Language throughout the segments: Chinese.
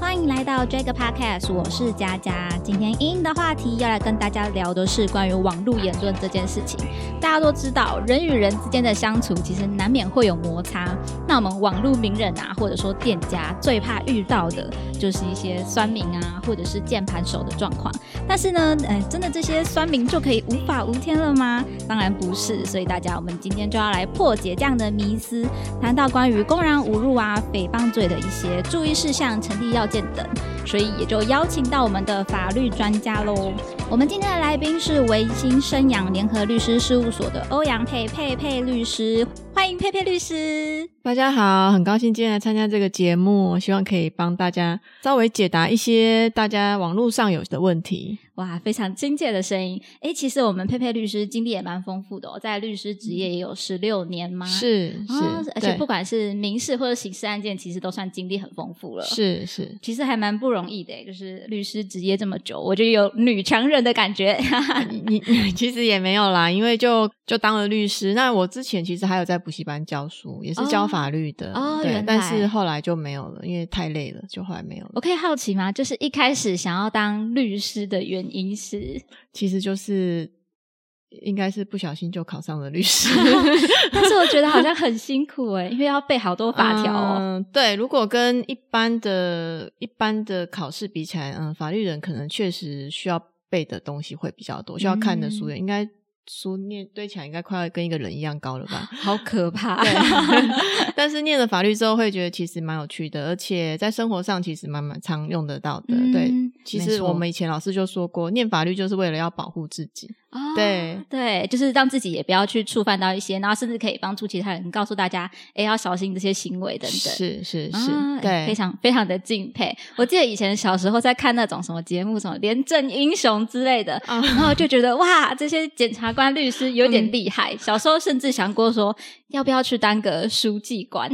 欢迎来到这个 podcast，我是佳佳。今天英英的话题要来跟大家聊的是关于网络言论这件事情。大家都知道，人与人之间的相处其实难免会有摩擦。那我们网络名人啊，或者说店家，最怕遇到的就是一些酸民啊，或者是键盘手的状况。但是呢，嗯，真的这些酸民就可以无法无天了吗？当然不是。所以大家，我们今天就要来破解这样的迷思，谈到关于公然侮辱啊、诽谤罪的一些注意事项、成立要件等。所以也就邀请到我们的法律专家喽。我们今天的来宾是维新生养联合律师事务所的欧阳佩佩佩律师，欢迎佩佩律师。大家好，很高兴今天来参加这个节目，希望可以帮大家稍微解答一些大家网络上有的问题。哇，非常亲切的声音。哎，其实我们佩佩律师经历也蛮丰富的哦，在律师职业也有十六年吗？是是，而且不管是民事或者刑事案件，其实都算经历很丰富了。是是，其实还蛮不容易的，就是律师职业这么久，我觉得有女强人的感觉。你 其实也没有啦，因为就就当了律师。那我之前其实还有在补习班教书，也是教法律的。哦，对，但是后来就没有了，因为太累了，就后来没有了。我可以好奇吗？就是一开始想要当律师的原因是，其实就是应该是不小心就考上了律师 但是我觉得好像很辛苦哎，因为要背好多法条哦。嗯，对，如果跟一般的一般的考试比起来，嗯，法律人可能确实需要背的东西会比较多，需要看的书也应该。书念堆起来应该快要跟一个人一样高了吧？好可怕！但是念了法律之后，会觉得其实蛮有趣的，而且在生活上其实蛮蛮常用得到的。对，其实我们以前老师就说过，念法律就是为了要保护自己。对对，就是让自己也不要去触犯到一些，然后甚至可以帮助其他人，告诉大家，哎，要小心这些行为等等。是是是，对，非常非常的敬佩。我记得以前小时候在看那种什么节目，什么廉政英雄之类的，然后就觉得哇，这些检察官、律师有点厉害。小时候甚至想过说，要不要去当个书记官？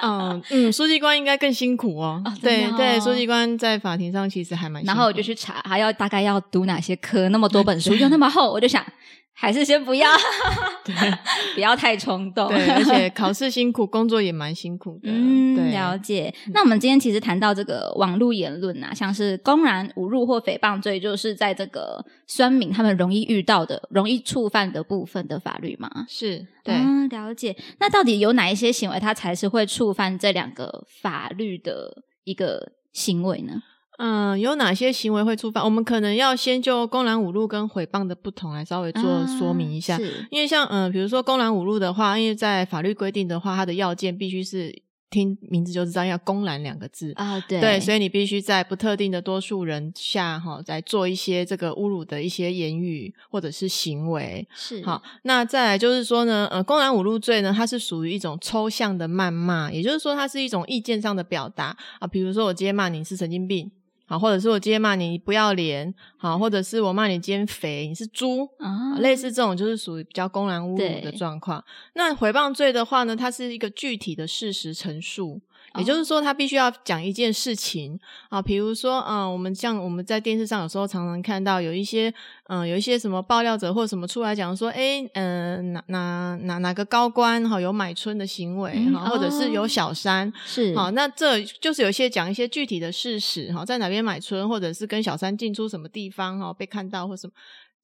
嗯 嗯，书记官应该更辛苦哦。对对，书记官在法庭上其实还蛮……然后我就去查，还要大概要读哪些科，那么多本 书又那么厚。我就想，还是先不要，对，不要太冲动。对，而且考试辛苦，工作也蛮辛苦的。嗯，了解。那我们今天其实谈到这个网络言论啊，像是公然侮辱或诽谤罪，就是在这个酸民他们容易遇到的、容易触犯的部分的法律吗？是，对，了解。那到底有哪一些行为，它才是会触犯这两个法律的一个行为呢？嗯，有哪些行为会触犯？我们可能要先就公然侮辱跟诽谤的不同来稍微做说明一下。因为像嗯，比如说公然侮辱的话，因为在法律规定的话，它的要件必须是听名字就知道要公然两个字啊，对对，所以你必须在不特定的多数人下哈，在做一些这个侮辱的一些言语或者是行为。是好，那再来就是说呢，呃，公然侮辱罪呢，它是属于一种抽象的谩骂，也就是说它是一种意见上的表达啊，比如说我今天骂你是神经病。好，或者是我今天骂你不要脸，好，或者是我骂你今天肥，你是猪，类似这种就是属于比较公然侮辱的状况。那诽谤罪的话呢，它是一个具体的事实陈述。也就是说，他必须要讲一件事情啊，比如说，嗯，我们像我们在电视上有时候常常看到有一些，嗯，有一些什么爆料者或什么出来讲说，哎，嗯，哪哪哪哪个高官哈有买春的行为哈，或者是有小三是好，那这就是有一些讲一些具体的事实哈，在哪边买春，或者是跟小三进出什么地方哈被看到或什么。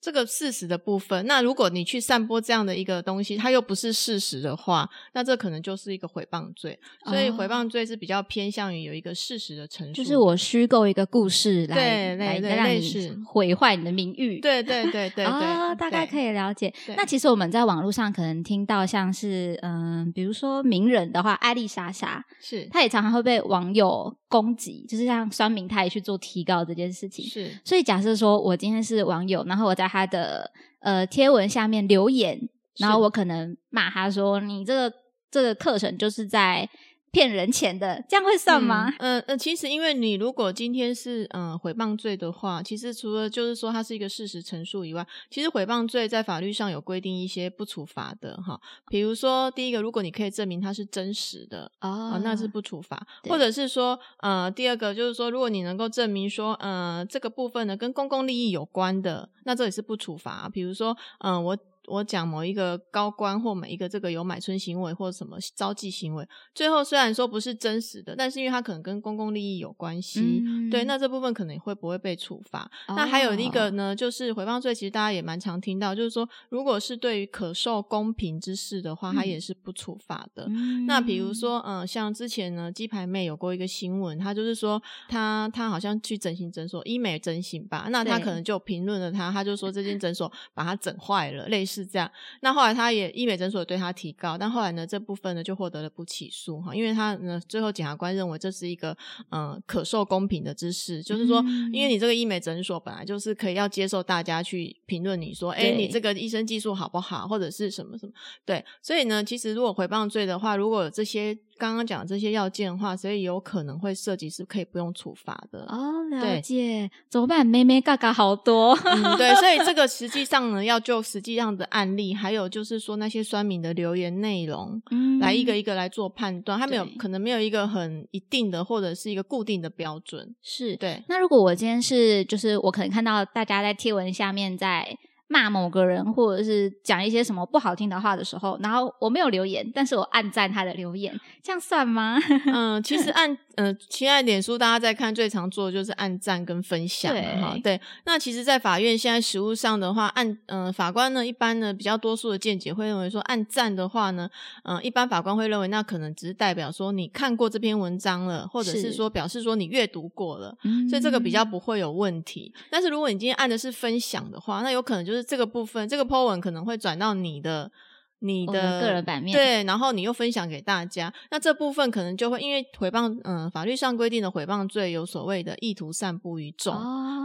这个事实的部分，那如果你去散播这样的一个东西，它又不是事实的话，那这可能就是一个诽谤罪。所以诽谤罪是比较偏向于有一个事实的陈述，就是我虚构一个故事来来让你 毁坏你的名誉。对对对对 对，大概可以了解。那其实我们在网络上可能听到像是嗯，比如说名人的话，艾丽莎莎是，她也常常会被网友攻击，就是像酸民，他也去做提告这件事情。是，所以假设说我今天是网友，然后我在他的呃贴文下面留言，然后我可能骂他说：“你这个这个课程就是在。”骗人钱的，这样会算吗？嗯嗯，其实因为你如果今天是嗯诽谤罪的话，其实除了就是说它是一个事实陈述以外，其实诽谤罪在法律上有规定一些不处罚的哈。比如说第一个，如果你可以证明它是真实的哦，那是不处罚；或者是说呃第二个就是说，如果你能够证明说呃这个部分呢跟公共利益有关的，那这也是不处罚。比如说嗯我。我讲某一个高官或每一个这个有买春行为或什么招妓行为，最后虽然说不是真实的，但是因为它可能跟公共利益有关系，对，那这部分可能会不会被处罚？那还有一个呢，就是回谤罪，其实大家也蛮常听到，就是说，如果是对于可受公平之事的话，它也是不处罚的。那比如说，嗯，像之前呢，鸡排妹有过一个新闻，她就是说，她她好像去整形诊所医美整形吧，那她可能就评论了她，她就说这间诊所把她整坏了，类似这样。那后来他也医美诊所对他提高，但后来呢，这部分呢就获得了不起诉哈，因为他呢最后检察官认为这是一个嗯可受公平的知识，就是说，因为你这个医美诊所本来就是可以要接受大家去评论你说，哎，你这个医生技术好不好，或者是什么什么，对，所以呢，其实如果回谤罪的话，如果有这些。刚刚讲这些要件的话，所以有可能会涉及是可以不用处罚的哦。了解，怎么办？妹妹嘎嘎好多，对，所以这个实际上呢，要就实际上的案例，还有就是说那些酸民的留言内容，来一个一个来做判断。他没有可能没有一个很一定的或者是一个固定的标准。是对。那如果我今天是，就是我可能看到大家在贴文下面在。骂某个人，或者是讲一些什么不好听的话的时候，然后我没有留言，但是我按赞他的留言，这样算吗？嗯，其实按嗯，亲爱脸书大家在看最常做的就是按赞跟分享哈。对，那其实，在法院现在实务上的话，按嗯法官呢，一般呢比较多数的见解会认为说，按赞的话呢，嗯，一般法官会认为那可能只是代表说你看过这篇文章了，或者是说表示说你阅读过了，所以这个比较不会有问题。但是如果你今天按的是分享的话，那有可能就是。这个部分，这个 po 文可能会转到你的。你的个人版面对，然后你又分享给大家，那这部分可能就会因为诽谤，嗯，法律上规定的诽谤罪有所谓的意图散布于众，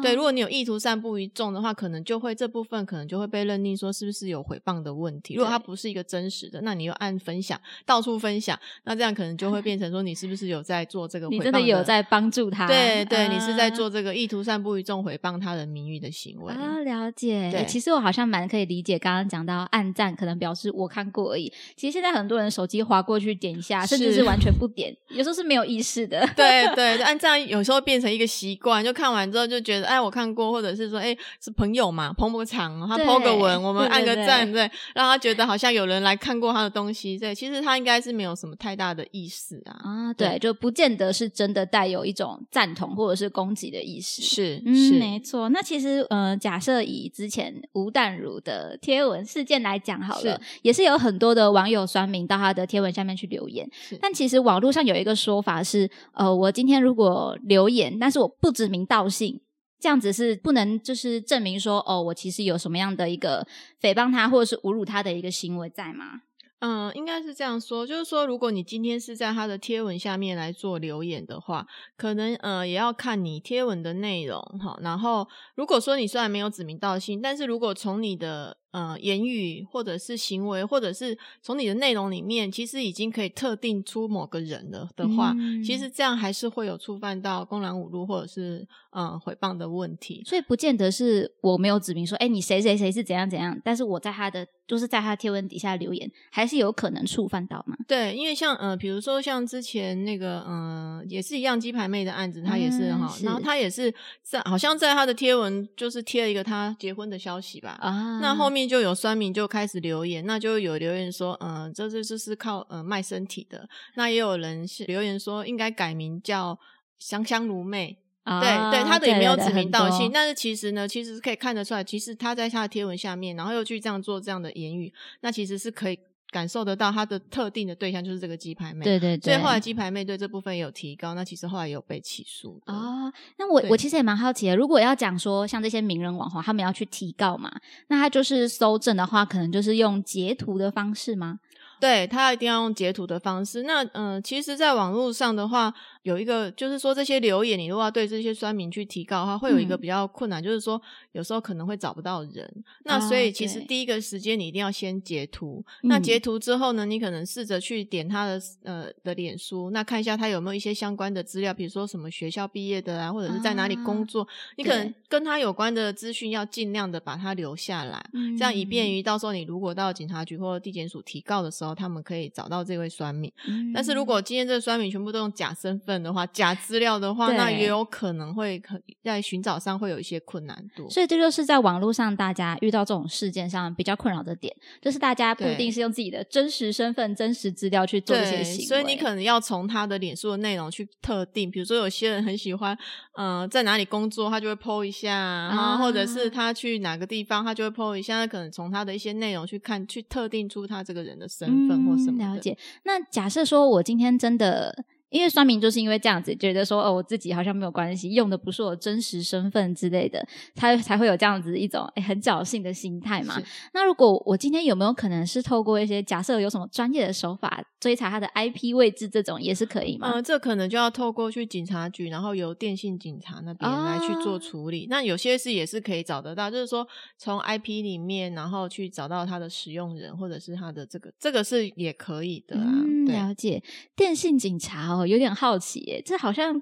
对，如果你有意图散布于众的话，可能就会这部分可能就会被认定说是不是有诽谤的问题。如果它不是一个真实的，那你又按分享到处分享，那这样可能就会变成说你是不是有在做这个？你真的有在帮助他？对对，你是在做这个意图散布于众诽谤他人名誉的行为啊？了解。对，其实我好像蛮可以理解刚刚讲到暗赞，可能表示我看过而已。其实现在很多人手机划过去点一下，甚至是完全不点，有时候是没有意识的。对对，按这样有时候变成一个习惯，就看完之后就觉得，哎，我看过，或者是说，哎，是朋友嘛，捧捧场，他 po 个文，我们按个赞，对，让他觉得好像有人来看过他的东西。对，其实他应该是没有什么太大的意思啊。啊，对，就不见得是真的带有一种赞同或者是攻击的意思。是，嗯，没错。那其实，呃，假设以之前吴淡如的贴文事件来讲好了，也是有很多的。网友酸民到他的贴文下面去留言，但其实网络上有一个说法是，呃，我今天如果留言，但是我不指名道姓，这样子是不能就是证明说，哦，我其实有什么样的一个诽谤他或者是侮辱他的一个行为在吗？嗯，应该是这样说，就是说，如果你今天是在他的贴文下面来做留言的话，可能呃也要看你贴文的内容哈。然后，如果说你虽然没有指名道姓，但是如果从你的呃，言语或者是行为，或者是从你的内容里面，其实已经可以特定出某个人了的话，其实这样还是会有触犯到公然侮辱或者是呃诽谤的问题。所以不见得是我没有指明说，哎，你谁谁谁是怎样怎样，但是我在他的就是在他贴文底下留言，还是有可能触犯到嘛？对，因为像呃，比如说像之前那个嗯，也是一样鸡排妹的案子，她也是哈，然后她也是在好像在她的贴文就是贴了一个她结婚的消息吧，啊，那后面。就有酸民就开始留言，那就有留言说，嗯，这这这是靠呃卖身体的。那也有人是留言说，应该改名叫香香如妹。对对，他的也没有指名道姓，但是其实呢，其实是可以看得出来，其实他在他的贴文下面，然后又去这样做这样的言语，那其实是可以。感受得到他的特定的对象就是这个鸡排妹，对对对，所以后来鸡排妹对这部分也有提高，那其实后来也有被起诉哦。那我我其实也蛮好奇的，如果要讲说像这些名人网红他们要去提告嘛，那他就是搜证的话，可能就是用截图的方式吗？对他一定要用截图的方式。那嗯，其实，在网络上的话。有一个就是说，这些留言你如果要对这些酸民去提告的话，会有一个比较困难，就是说有时候可能会找不到人。那所以其实第一个时间你一定要先截图。那截图之后呢，你可能试着去点他的呃的脸书，那看一下他有没有一些相关的资料，比如说什么学校毕业的啊，或者是在哪里工作。你可能跟他有关的资讯要尽量的把它留下来，这样以便于到时候你如果到警察局或地检署提告的时时候，他们可以找到这位酸民。嗯但是如果今天这个酸民全部都用假身份的话，假资料的话，那也有可能会可在寻找上会有一些困难度。所以这就是在网络上大家遇到这种事件上比较困扰的点，就是大家不一定是用自己的真实身份、真实资料去做这些对，行为，所以你可能要从他的脸书的内容去特定，比如说有些人很喜欢，呃，在哪里工作，他就会 PO 一下，然后或者是啊他去哪个地方，他就会 PO 一下，那可能从他的一些内容去看，去特定出他这个人的身份或什么。嗯了解。那假设说我今天真的。因为酸民就是因为这样子，觉得说哦，我自己好像没有关系，用的不是我真实身份之类的，才才会有这样子一种诶很侥幸的心态嘛。那如果我今天有没有可能是透过一些假设有什么专业的手法追查他的 IP 位置，这种也是可以吗？嗯、这可能就要透过去警察局，然后由电信警察那边来去做哦处理。那有些是也是可以找得到，就是说从 IP 里面，然后去找到他的使用人，或者是他的这个，这个是也可以的啊。嗯，了解。电信警察哦，有点好奇耶，这好像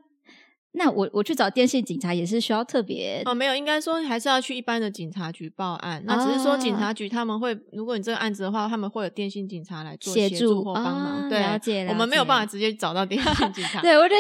那我我去找电信警察也是需要特别哦，没有，应该说还是要去一般的警察局报案。那只是说警啊察局他们会，如果你这个案子的话，他们会有电信警察来做协助助或帮忙。啊对，了解我们没有办法直接找到电信警察。对，我就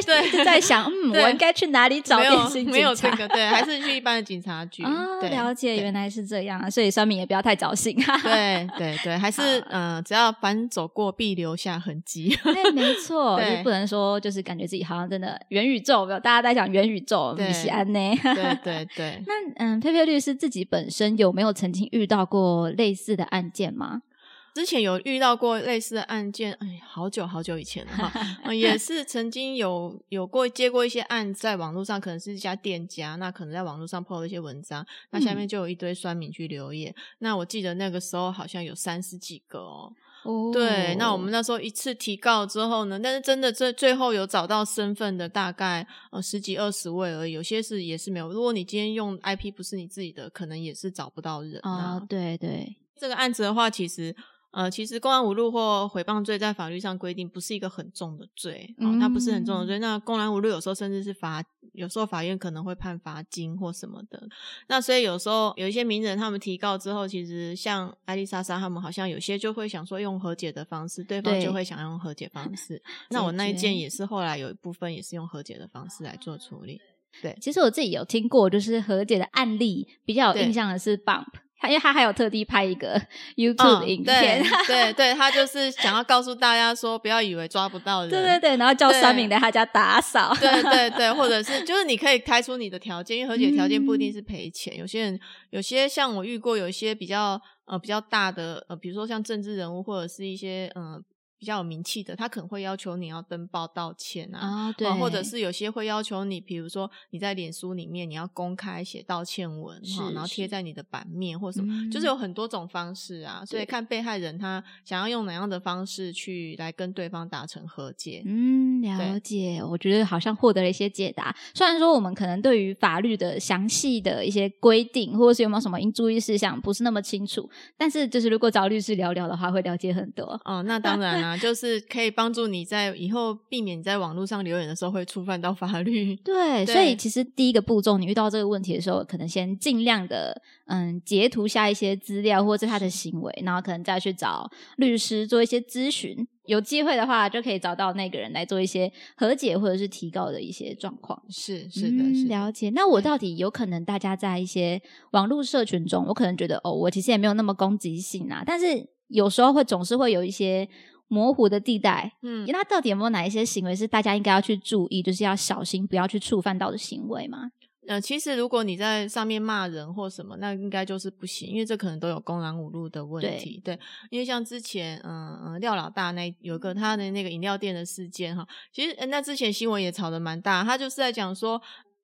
在想，嗯，我应该去哪里找没电信警察？有没有这个，对，还是去一般的警察局。啊，对了解，原来是这样啊，所以酸民也不要太侥幸哈。对对对，还是嗯呃，只要凡走过必留下痕迹。对，没错，就对不能说就是感觉自己好像真的元宇宙，没有大家在讲元宇宙，对。米西安呢？对对对，那嗯，佩佩律师自己本身有没有曾经遇到过类似的案件吗？之前有遇到过类似的案件，哎，好久好久以前了哈，嗯 也是曾经有有过接过一些案，在网络上可能是一家店家，那可能在网络上 PO 了一些文章，那下面就有一堆酸民去留言，那我记得那个时候好像有三十几个哦，哦对，那我们那时候一次提告之后呢，但是真的最最后有找到身份的大概呃十几二十位而已，有些是也是没有。如果你今天用 IP 不是你自己的，可能也是找不到人啊。哦，对对，这个案子的话，其实。呃，其实公然侮辱或诽谤罪在法律上规定不是一个很重的罪，哦，它不是很重的罪。那公然侮辱有时候甚至是罚，有时候法院可能会判罚金或什么的。那所以有时候有一些名人他们提告之后，其实像艾丽莎莎他们好像有些就会想说用和解的方式，对方就会想用和解方式。那我那一件也是后来有一部分也是用和解的方式来做处理。对，其实我自己有听过，就是和解的案例，比较有印象的是 Bump，他因为他还有特地拍一个 YouTube 嗯影片，对对对，他就是想要告诉大家说，不要以为抓不到人，对对对，然后叫对酸民来他家打扫，对对对，或者是就是你可以开出你的条件，因为和解条件不一定嗯。是赔钱。有些人有些像我遇过，有一些比较呃比较大的呃，比如说像政治人物或者是一些呃比较有名气的，他可能会要求你要登报道歉啊。啊，对，哦或者是有些会要求你，比如说你在脸书里面你要公开写道歉文哈，然后贴在你的版面或什么，嗯就是有很多种方式啊。所以看被害人他想要用哪样的方式去来跟对方达成和解。嗯，了解。我觉得好像获得了一些解答。虽然说我们可能对于法律的详细的一些规定，或者是有没有什么应注意事项，不是那么清楚，但是就是如果找律师聊聊的话，会了解很多。哦，那当然啦、就是可以帮助你在以后避免你在网络上留言的时候会触犯到法律。对，对所以其实第一个步骤，你遇到这个问题的时候，可能先尽量的嗯截图下一些资料或者是他的行为，然后可能再去找律师做一些咨询。有机会的话，就可以找到那个人来做一些和解或者是提高的一些状况。是是的，嗯是的了解。那我到底有可能大家在一些网络社群中，我可能觉得哦，我其实也没有那么攻击性啊，但是有时候会总是会有一些模糊的地带。嗯，那到底有没有哪一些行为是大家应该要去注意，就是要小心不要去触犯到的行为吗？呃，其实如果你在上面骂人或什么，那应该就是不行，因为这可能都有公然侮辱的问题。对，因为像之前，嗯、嗯，廖老大那有个他的那个饮料店的事件哈，其实、呃那之前新闻也炒得蛮大，他就是在讲说。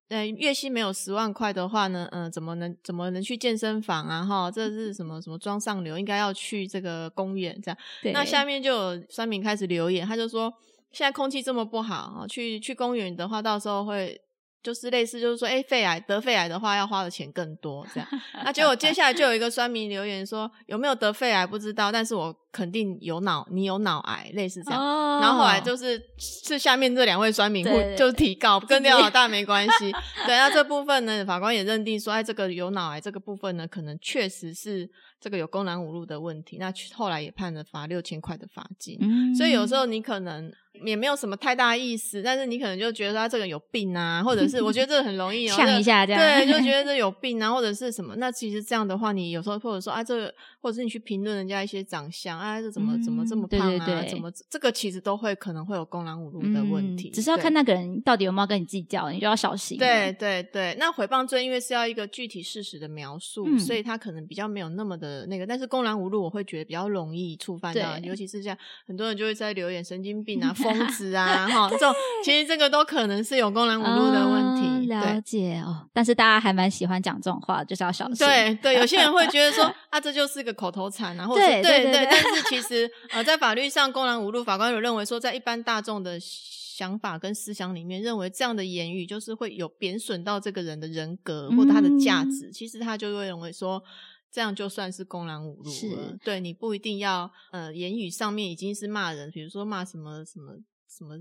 呃，月薪没有十万块的话呢，嗯、怎么能怎么能去健身房啊？哈，这是什么什么装上流，应该要去这个公园这样。那下面就有酸民开始留言，他就说现在空气这么不好啊，去去公园的话，到时候会就是类似，就是说，哎，肺癌得肺癌的话，要花的钱更多，这样。那结果接下来就有一个酸民留言说，有没有得肺癌不知道，但是我肯定有脑，你有脑癌，类似这样。然后后来就是是下面这两位酸民会就提告，跟廖老大没关系。对，那这部分呢，法官也认定说，哎，这个有脑癌这个部分呢，可能确实是这个有公然侮辱的问题。那后来也判了罚六千块的罚金。所以有时候你可能。也没有什么太大意思，但是你可能就觉得他这个有病啊，或者是我觉得这个很容易呛一下这样，对，就觉得这 有病啊，或者是什么？那其实这样的话，你有时候或者说啊，这个，或者是你去评论人家一些长相啊，这怎么怎么这么胖啊？怎么这个其实都会可能会有公然侮辱的问题，只是要看那个人到底有没有跟你计较，你就要小心。对对对，那诽谤罪因为是要一个具体事实的描述，所以他可能比较没有那么的那个，但是公然侮辱我会觉得比较容易触犯到，尤其是像很多人就会在留言神经病啊、疯子啊。哈，这种其实这个都可能是有公然侮辱的问题。了解哦，但是大家还蛮喜欢讲这种话，就是要小心。对对，有些人会觉得说 啊，这就是个口头禅啊，或者对对对。但是其 实呃，在法律上，公然侮辱，法官有认为说，在一般大众的想法跟思想里面，认为这样的言语就是会有贬损到这个人的人格或他的价值。其实他就会认为说，这样就算是公然侮辱了。对你不一定要呃，言语上面已经是骂人，比如说骂什么什么。什么？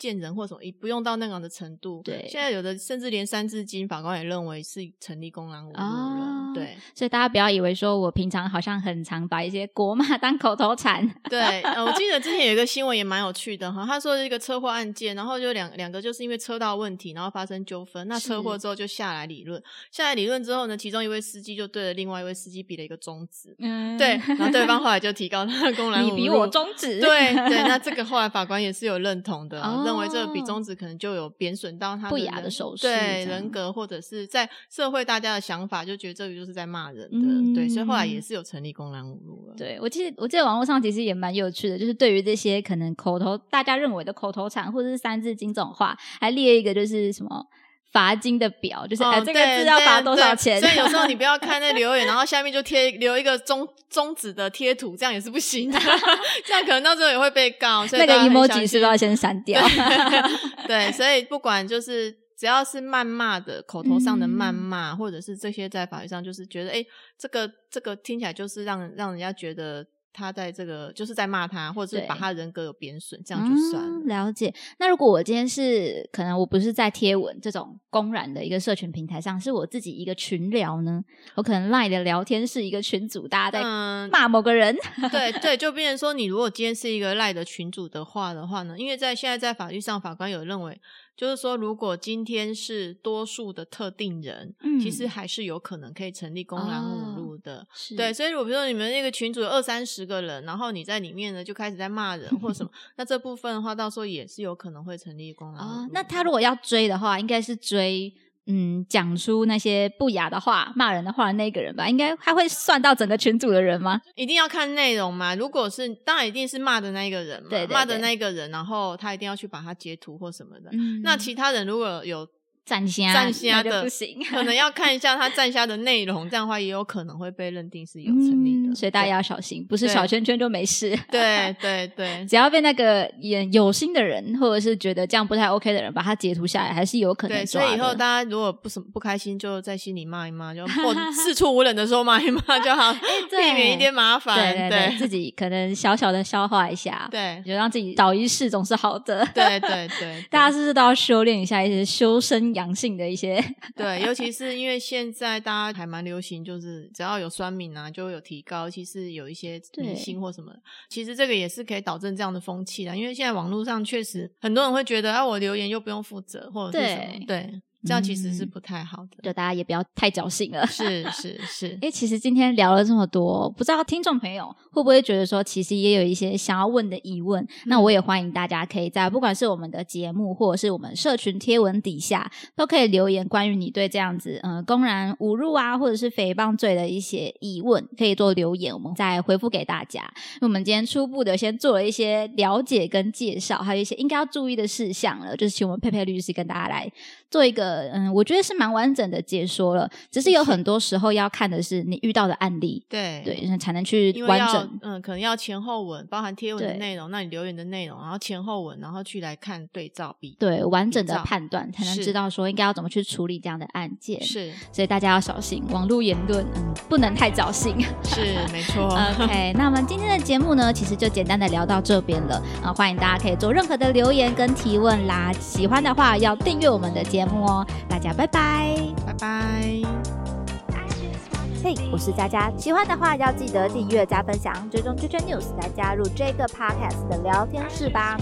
见人或什么，也不用到那样的程度。对，现在有的甚至连三字经，法官也认为是成立公然侮辱了。对，所以大家不要以为说我平常好像很常把一些国骂当口头禅。对，呃，我记得之前有一个新闻也蛮有趣的哈，他说一个车祸案件，然后就两两个就是因为车道问题，然后发生纠纷。那车祸之后就下来理论，下来理论之后呢，其中一位司机就对着另外一位司机比了一个中指。嗯，对，然后对方 后来就提高他的公然侮辱。你比我中指。对对，那 这个后来法官也是有认同的。认为这个比中指可能就有贬损到他不雅的手势，对人格或者是在社会大家的想法，就觉得这个就是在骂人的，对，所以后来也是有成立公然侮辱了。对我记得我记得网络上其实也蛮有趣的，就是对于这些可能口头大家认为的口头禅或者是三字经这种话，还列一个就是什么。罚金的表就是哎，这个字要罚多少钱？所以有时候你不要看那 留言，然后下面就贴留一个中中指的贴图，这样也是不行的。这样可能到时候也会被告。所以那个 emoji 是不是要先删掉？对，所以不管就是只要是谩骂的口头上的谩骂，或者是这些在法律上就是觉得哎，这个这个听起来就是让让人家觉得。他在这个就是在骂他，或者是把他人格有贬损，这样就算了解。那如果我今天是可能我不是在贴文这种公然的一个社群平台上，是我自己一个群聊呢？我可能 line 的聊天是一个群组，大家在骂某个人。对 对，就变成说，你如果今天是一个赖的群主的话的话呢，因为在现在在法律上，法官有认为。就是说，如果今天是多数的特定人，其实还是有可能可以成立公然侮辱的。对，所以如果比如说你们那个群组有二三十个人，然后你在里面呢就开始在骂人或什么，那这部分的话，到时候也是有可能会成立公然侮辱。那他如果要追的话，应该是追。嗯，讲出那些不雅的话、骂人的话的那个人吧，应该他会算到整个群组的人吗？一定要看内容嘛。如果是，当然一定是骂的那一个人嘛，骂的那一个人，然后他一定要去把他截图或什么的。那其他人如果有。站虾站虾的不行，可能要看一下他站虾的内容，这样的话也有可能会被认定是有成立的，所以大家要小心，不是小圈圈就没事。对 对对，只要被那个有有心的人，或者是觉得这样不太 OK 的人，把它截图下来，还是有可能。对，所以以后大家如果不什么不开心，就在心里骂一骂，就或四处无人的时候骂一骂就好，避免一点麻烦。对对，自己可能小小的消化一下，对，就让自己少一事总是好的。对对对，大家是不是都要修炼一下一些修身？阳性的一些，对，尤其是因为现在大家还蛮流行，就是只要有酸敏啊，就会有提高。其实有一些迷信或什么，其实这个也是可以导致这样的风气的。因为现在网络上确实很多人会觉得，啊，我留言又不用负责，或者是什么，对。这样其实是不太好的，就大家也不要太侥幸了。是是是，哎，其实今天聊了这么多，不知道听众朋友会不会觉得说，其实也有一些想要问的疑问。那我也欢迎大家可以在不管是我们的节目，或者是我们社群贴文底下，都可以留言关于你对这样子呃公然侮辱啊，或者是诽谤罪的一些疑问，可以做留言，我们再回复给大家。我们今天初步的先做了一些了解跟介绍，还有一些应该要注意的事项了，就是请我们佩佩律师跟大家来做一个。的，嗯，我觉得是蛮完整的解说了。只是有很多时候要看的是你遇到的案例，对对，才能去完整。嗯，可能要前后文，包含贴文的内容，那你留言的内容，然后前后文，然后去来看对照比。对完整的判断，才能知道说应该要怎么去处理这样的案件。，是所以大家要小心网络言论，嗯，不能太侥幸。是，没错。OK，那我们今天的节目呢，其实就简单的聊到这边了啊、欢迎大家可以做任何的留言跟提问啦。喜欢的话要订阅我们的节目哦。大家拜拜。拜拜。嘿我是佳佳，喜欢的话要记得订阅加分享，追踪 j j News 来加入这个 Podcast 的聊天室吧。